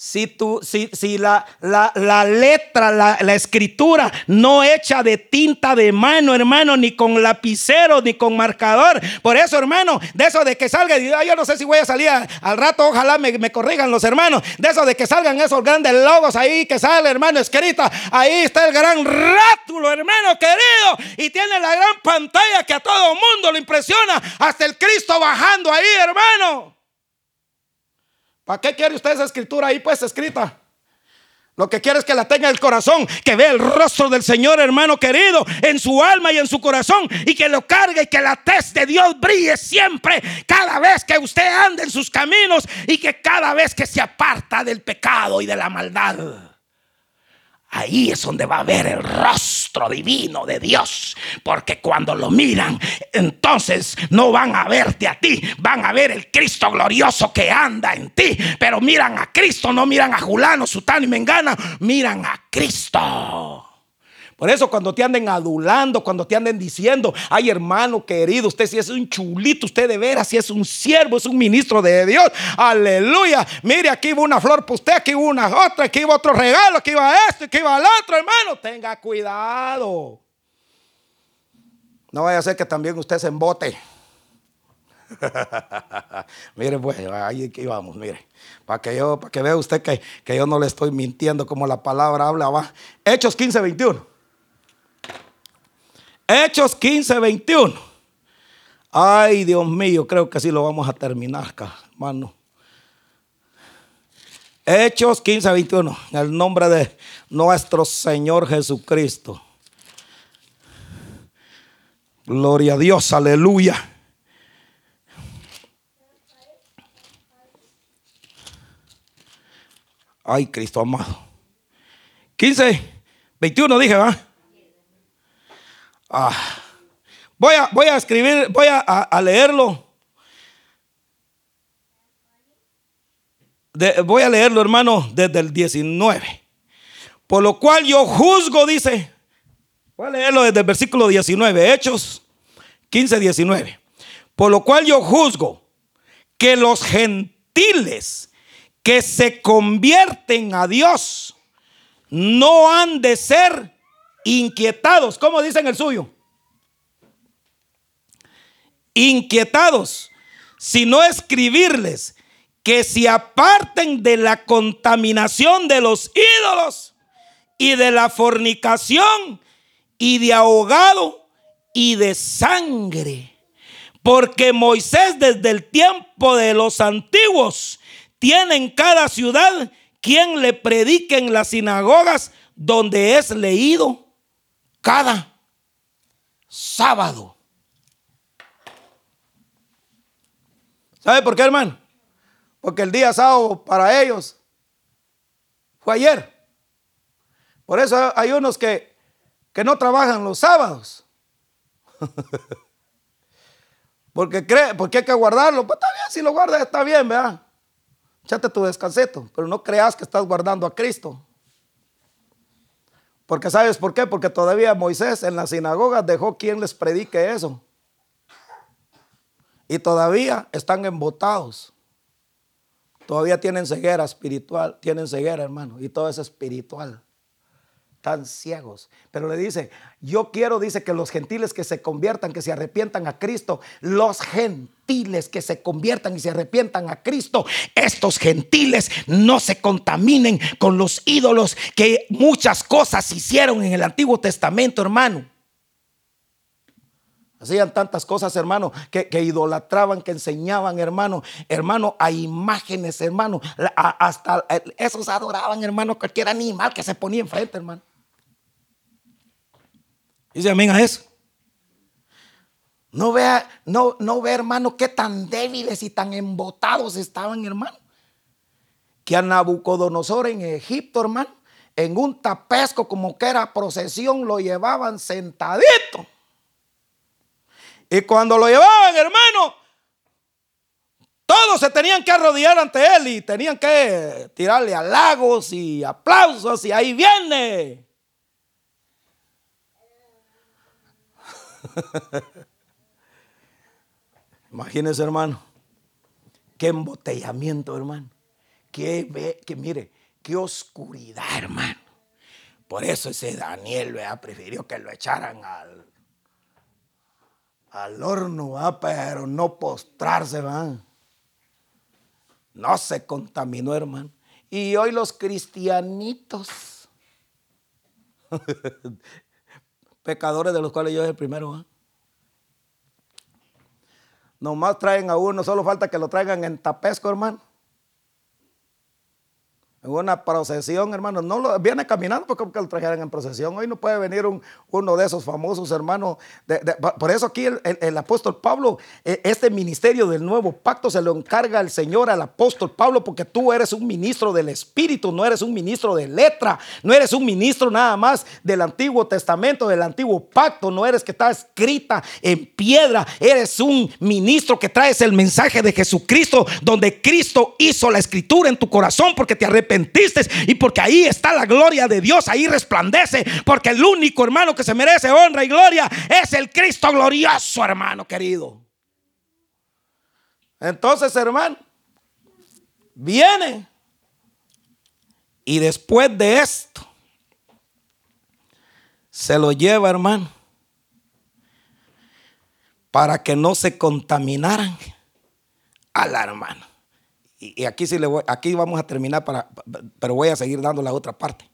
si, tu, si, si la, la, la, letra, la, la, escritura no hecha de tinta de mano, hermano, ni con lapicero, ni con marcador. Por eso, hermano, de eso de que salga, yo no sé si voy a salir al rato, ojalá me, me, los hermanos, de eso de que salgan esos grandes logos ahí, que sale, hermano, escrita, ahí está el gran rátulo, hermano querido, y tiene la gran pantalla que a todo mundo lo impresiona, hasta el Cristo bajando ahí, hermano. ¿Para qué quiere usted esa escritura ahí pues escrita? Lo que quiere es que la tenga en el corazón, que vea el rostro del Señor, hermano querido, en su alma y en su corazón, y que lo cargue y que la tez de Dios brille siempre, cada vez que usted ande en sus caminos y que cada vez que se aparta del pecado y de la maldad. Ahí es donde va a ver el rostro divino de Dios. Porque cuando lo miran, entonces no van a verte a ti, van a ver el Cristo glorioso que anda en ti. Pero miran a Cristo, no miran a Julano, Sután y Mengana, miran a Cristo. Por eso cuando te anden adulando, cuando te anden diciendo, ay hermano querido, usted si es un chulito, usted de veras si es un siervo, es un ministro de Dios, aleluya. Mire, aquí iba una flor para usted, aquí iba una otra, aquí iba otro regalo, aquí iba esto, aquí iba el otro, hermano. Tenga cuidado. No vaya a ser que también usted se embote. mire, pues, ahí que vamos, mire. Para que yo, para que vea usted que, que, yo no le estoy mintiendo como la palabra habla, va. Hechos 15, 21. Hechos 15, 21. Ay, Dios mío, creo que así lo vamos a terminar acá, hermano. Hechos 15, 21. En el nombre de nuestro Señor Jesucristo. Gloria a Dios, aleluya. Ay, Cristo amado. 15, 21 dije, ¿va? Ah. Voy, a, voy a escribir, voy a, a leerlo. Voy a leerlo, hermano, desde el 19. Por lo cual yo juzgo, dice. Voy a leerlo desde el versículo 19, Hechos 15, 19. Por lo cual yo juzgo que los gentiles que se convierten a Dios no han de ser inquietados. ¿Cómo dicen el suyo? Inquietados, sino escribirles que se aparten de la contaminación de los ídolos y de la fornicación y de ahogado y de sangre. Porque Moisés desde el tiempo de los antiguos tiene en cada ciudad quien le predique en las sinagogas donde es leído cada sábado. ¿Sabe por qué, hermano? Porque el día sábado para ellos fue ayer. Por eso hay unos que, que no trabajan los sábados. porque cree, porque hay que guardarlo. Pues está bien, si lo guardas está bien, ¿verdad? Échate tu descanseto, pero no creas que estás guardando a Cristo. Porque sabes por qué? Porque todavía Moisés en la sinagoga dejó quien les predique eso. Y todavía están embotados. Todavía tienen ceguera espiritual, tienen ceguera, hermano, y todo es espiritual tan ciegos. Pero le dice, yo quiero, dice, que los gentiles que se conviertan, que se arrepientan a Cristo, los gentiles que se conviertan y se arrepientan a Cristo, estos gentiles no se contaminen con los ídolos que muchas cosas hicieron en el Antiguo Testamento, hermano. Hacían tantas cosas, hermano, que, idolatraban, que enseñaban, hermano, hermano, a imágenes, hermano. hasta eh, esos adoraban, hermano, cualquier animal que se ponía enfrente, hermano. Dice amén a eso. No vea, no, no ve, hermano, qué tan débiles y tan embotados estaban, hermano. Que a Nabucodonosor en Egipto, hermano, en un tapesco como que era procesión, lo llevaban sentadito. Y cuando lo llevaban, hermano, todos se tenían que arrodillar ante él y tenían que tirarle halagos y aplausos y ahí viene. Imagínese, hermano, qué embotellamiento, hermano. Que, que mire, qué oscuridad, hermano. Por eso ese Daniel ¿verdad? prefirió que lo echaran al, al horno, pero no postrarse, van. No se contaminó, hermano. Y hoy los cristianitos, pecadores de los cuales yo soy el primero, nomás traen a uno, solo falta que lo traigan en tapesco, hermano una procesión, hermano. No lo, viene caminando porque lo trajeran en procesión. Hoy no puede venir un, uno de esos famosos, hermano. por eso aquí el, apóstol Pablo, e, este ministerio del nuevo pacto se lo encarga el Señor al apóstol Pablo porque tú eres un ministro del Espíritu, no eres un ministro de letra, no eres un ministro nada más del Antiguo Testamento, del Antiguo Pacto, no eres que está escrita en piedra, eres un ministro que traes el mensaje de Jesucristo, donde Cristo hizo la escritura en tu corazón porque te arrepentiste y porque ahí está la gloria de Dios, ahí resplandece, porque el único hermano que se merece honra y gloria es el Cristo glorioso, hermano querido. Entonces, hermano, viene y después de esto se lo lleva, hermano, para que no se contaminaran A la hermana. Y, aquí, sí le voy, aquí vamos a terminar, para, pero voy a seguir dando la otra parte.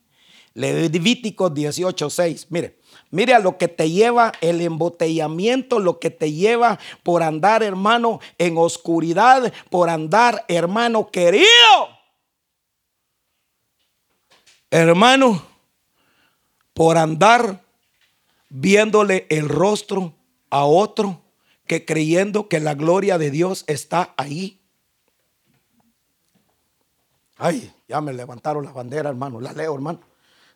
Levítico 18:6. Mire, mire a lo que te lleva el embotellamiento, lo que te lleva por andar, hermano, en oscuridad, por andar, hermano querido. Hermano, por andar viéndole el rostro a otro que creyendo que la gloria de Dios está ahí. Ay, ya me levantaron las banderas, hermano. Las leo, hermano.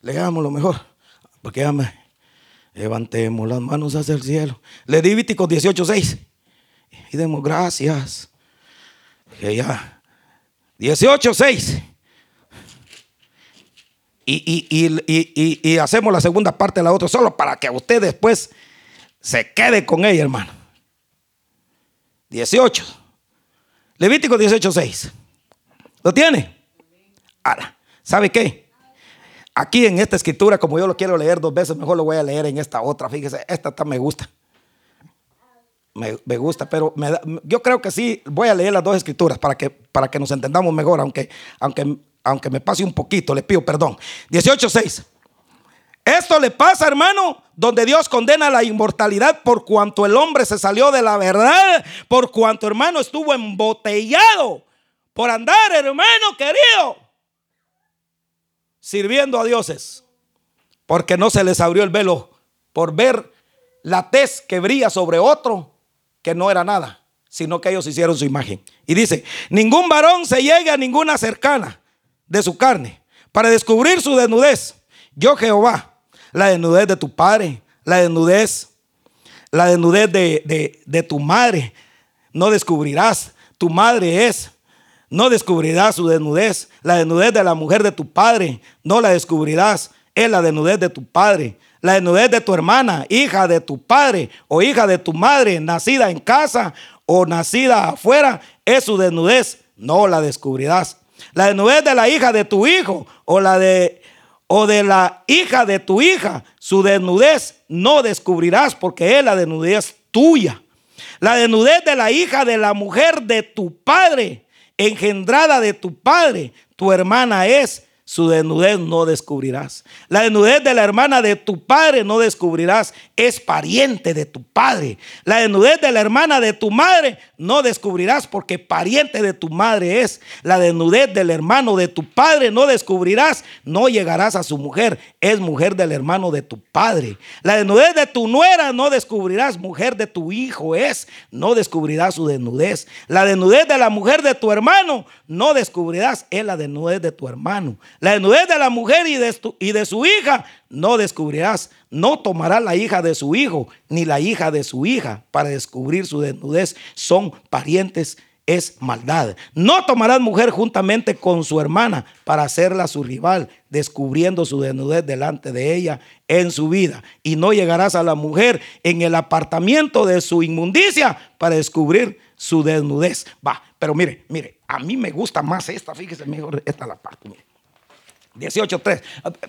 Leamos lo mejor. Porque ya me levantemos las manos hacia el cielo. Levítico 18:6. Y demos gracias. Que ya. 18:6. Y, y, y, hacemos la segunda parte de la otra, solo para que usted después se quede con ella, hermano. 18. Levítico 18:6. ¿Lo tiene? Ahora, ¿sabe qué? Aquí en esta escritura, como yo lo quiero leer dos veces, mejor lo voy a leer en esta otra. Fíjese, esta me gusta. Me, gusta, pero yo creo que sí, voy a leer las dos escrituras para que, para que nos entendamos mejor, aunque, aunque, aunque me pase un poquito, le pido perdón. 18.6. Esto le pasa, hermano, donde Dios condena la inmortalidad por cuanto el hombre se salió de la verdad, por cuanto, hermano, estuvo embotellado por andar, hermano querido sirviendo a dioses, porque no se les abrió el velo por ver la tez que brilla sobre otro que no era nada, sino que ellos hicieron su imagen. Y dice, ningún varón se llegue a ninguna cercana de su carne para descubrir su desnudez. Yo Jehová, la desnudez de tu padre, la desnudez, la desnudez de, de, de tu madre, no descubrirás. Tu madre es no descubrirás su desnudez. La desnudez de la mujer de tu padre, no la descubrirás. Es la desnudez de tu padre. La desnudez de tu hermana, hija de tu padre o hija de tu madre, nacida en casa o nacida afuera, es su desnudez. No la descubrirás. La desnudez de la hija de tu hijo o la de o de la hija de tu hija, su desnudez no descubrirás porque es la desnudez tuya. La desnudez de la hija de la mujer de tu padre engendrada de tu padre, tu hermana es su desnudez no descubrirás. La desnudez de la hermana de tu padre no descubrirás. Es pariente de tu padre. La desnudez de la hermana de tu madre no descubrirás porque pariente de tu madre es. La desnudez del hermano de tu padre no descubrirás. No llegarás a su mujer. Es mujer del hermano de tu padre. La desnudez de tu nuera no descubrirás. Mujer de tu hijo es. No descubrirás su desnudez. La desnudez de la mujer de tu hermano no descubrirás. Es la desnudez de tu hermano. La desnudez de la mujer y de, y de su hija no descubrirás. No tomará la hija de su hijo ni la hija de su hija para descubrir su desnudez. Son parientes, es maldad. No tomarás mujer juntamente con su hermana para hacerla su rival, descubriendo su desnudez delante de ella en su vida. Y no llegarás a la mujer en el apartamiento de su inmundicia para descubrir su desnudez. Va, pero mire, mire, a mí me gusta más esta, fíjese mejor, esta la parte. 18.3.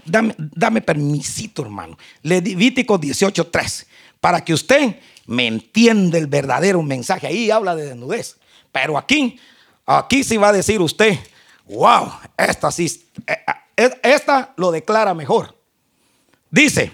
Dame, dame permisito, hermano. Levítico 18.3. Para que usted me entienda el verdadero mensaje. Ahí habla de desnudez. Pero aquí, aquí sí va a decir usted, wow, esta sí, eh, eh, esta lo declara mejor. Dice,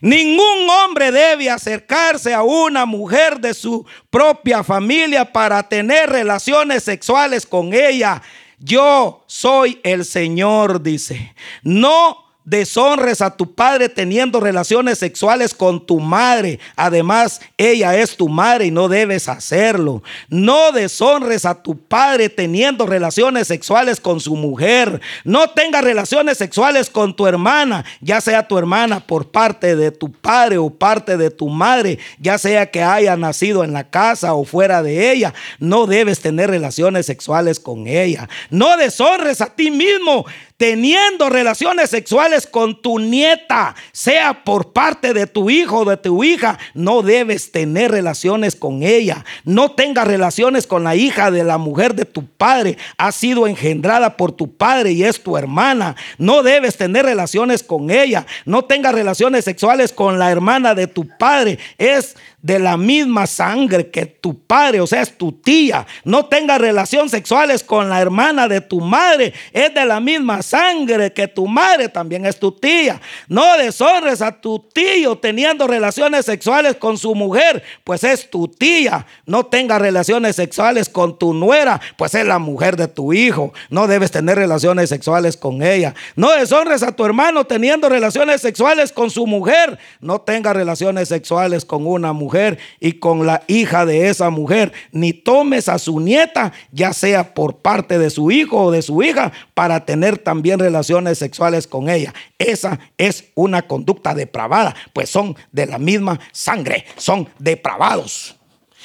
ningún hombre debe acercarse a una mujer de su propia familia para tener relaciones sexuales con ella yo soy el Señor, dice. No deshonres a tu padre teniendo relaciones sexuales con tu madre. Además, ella es tu madre y no debes hacerlo. No deshonres a tu padre teniendo relaciones sexuales con su mujer. No tengas relaciones sexuales con tu hermana, ya sea tu hermana por parte de tu padre o parte de tu madre, ya sea que haya nacido en la casa o fuera de ella. No debes tener relaciones sexuales con ella. No deshonres a ti mismo teniendo relaciones sexuales con tu nieta, sea por parte de tu hijo o de tu hija, no debes tener relaciones con ella. No tengas relaciones con la hija de la mujer de tu padre. Ha sido engendrada por tu padre y es tu hermana. No debes tener relaciones con ella. No tengas relaciones sexuales con la hermana de tu padre. Es de la misma sangre que tu padre, o sea, es tu tía. No tengas relaciones sexuales con la hermana de tu madre, es de la misma sangre que tu madre, también es tu tía. No deshonres a tu tío teniendo relaciones sexuales con su mujer, pues es tu tía. No tengas relaciones sexuales con tu nuera, pues es la mujer de tu hijo. No debes tener relaciones sexuales con ella. No deshonres a tu hermano teniendo relaciones sexuales con su mujer. No tengas relaciones sexuales con una mujer y con la hija de esa mujer. Ni tomes a su nieta, ya sea por parte de su hijo o de su hija, para tener también relaciones sexuales con ella. Esa es una conducta depravada, pues son de la misma sangre, son depravados.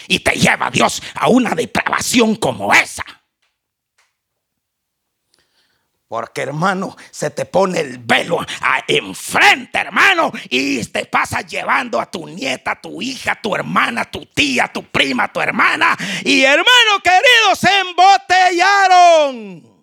Y te lleva Dios a una depravación como esa. Porque hermano, se te pone el velo enfrente, hermano, y te pasa llevando a tu nieta, tu hija, tu hermana, tu tía, tu prima, tu hermana. Y hermano querido, se embotellaron.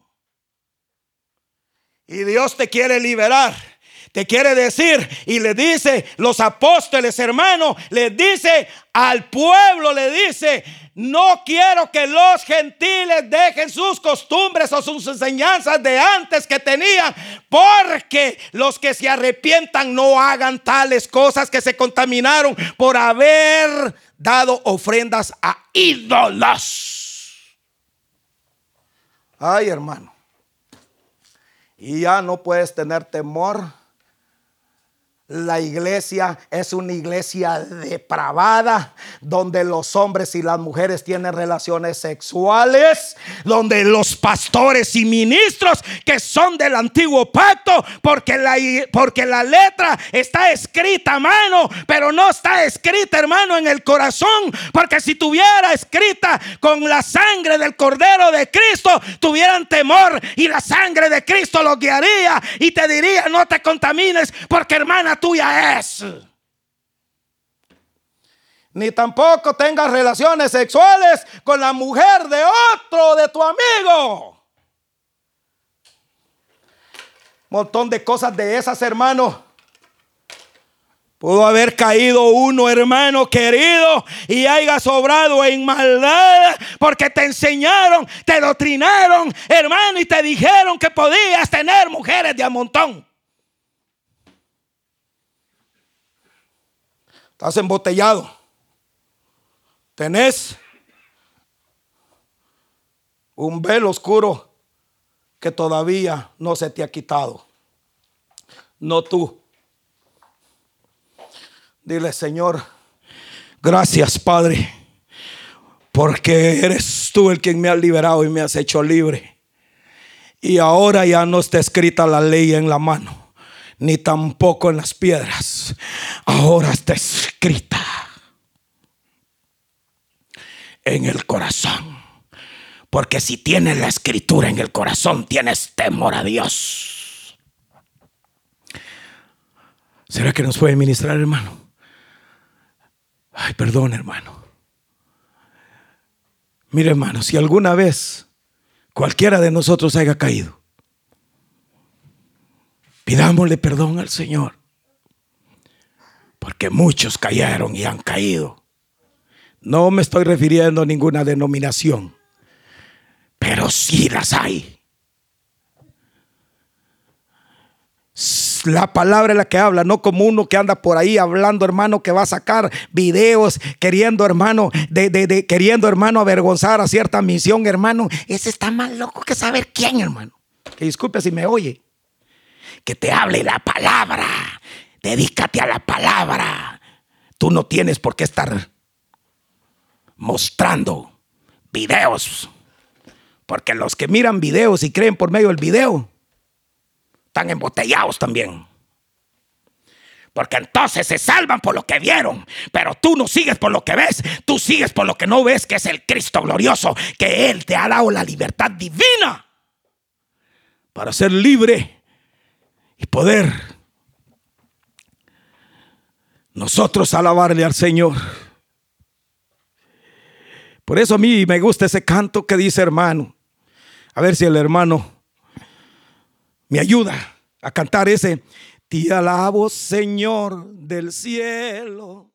Y Dios te quiere liberar. Te quiere decir y le dice los apóstoles, hermano, le dice al pueblo, le dice, no quiero que los gentiles dejen sus costumbres o sus enseñanzas de antes que tenían, porque los que se arrepientan no hagan tales cosas que se contaminaron por haber dado ofrendas a ídolos. Ay, hermano. Y ya no puedes tener temor la iglesia es una iglesia depravada, donde los hombres y las mujeres tienen relaciones sexuales, donde los pastores y ministros que son del antiguo pacto, porque la, porque la letra está escrita a mano, pero no está escrita, hermano, en el corazón, porque si tuviera escrita con la sangre del Cordero de Cristo, tuvieran temor y la sangre de Cristo los guiaría y te diría, no te contamines, porque hermana, tuya es. Ni tampoco tengas relaciones sexuales con la mujer de otro, de tu amigo. Montón de cosas de esas, hermano. Pudo haber caído uno, hermano querido, y haya sobrado en maldad, porque te enseñaron, te doctrinaron, hermano, y te dijeron que podías tener mujeres de a montón. Estás embotellado. Tenés un velo oscuro que todavía no se te ha quitado. No tú. Dile, Señor, gracias Padre, porque eres tú el quien me ha liberado y me has hecho libre. Y ahora ya no está escrita la ley en la mano ni tampoco en las piedras. Ahora está escrita en el corazón. Porque si tienes la escritura en el corazón, tienes temor a Dios. ¿Será que nos puede ministrar, hermano? Ay, perdón, hermano. Mire, hermano, si alguna vez cualquiera de nosotros haya caído, Pidámosle perdón al Señor. Porque muchos cayeron y han caído. No me estoy refiriendo a ninguna denominación, pero sí las hay. La palabra es la que habla, no como uno que anda por ahí hablando, hermano, que va a sacar videos queriendo, hermano, de, de, queriendo, hermano, avergonzar a cierta misión, hermano. Ese está más loco que saber quién, hermano. Que disculpe si me oye que te hable la palabra. Dedícate a la palabra. Tú no tienes por qué estar mostrando videos. Porque los que miran videos y creen por medio del video, están embotellados también. Porque entonces se salvan por lo que vieron. Pero tú no sigues por lo que ves. Tú sigues por lo que no ves, que es el Cristo glorioso. Que Él te ha dado la libertad divina. Para ser libre y poder nosotros alabarle al Señor. Por eso a mí me gusta ese canto que dice hermano. A ver si el hermano me ayuda a cantar ese. Te alabo, Señor del cielo.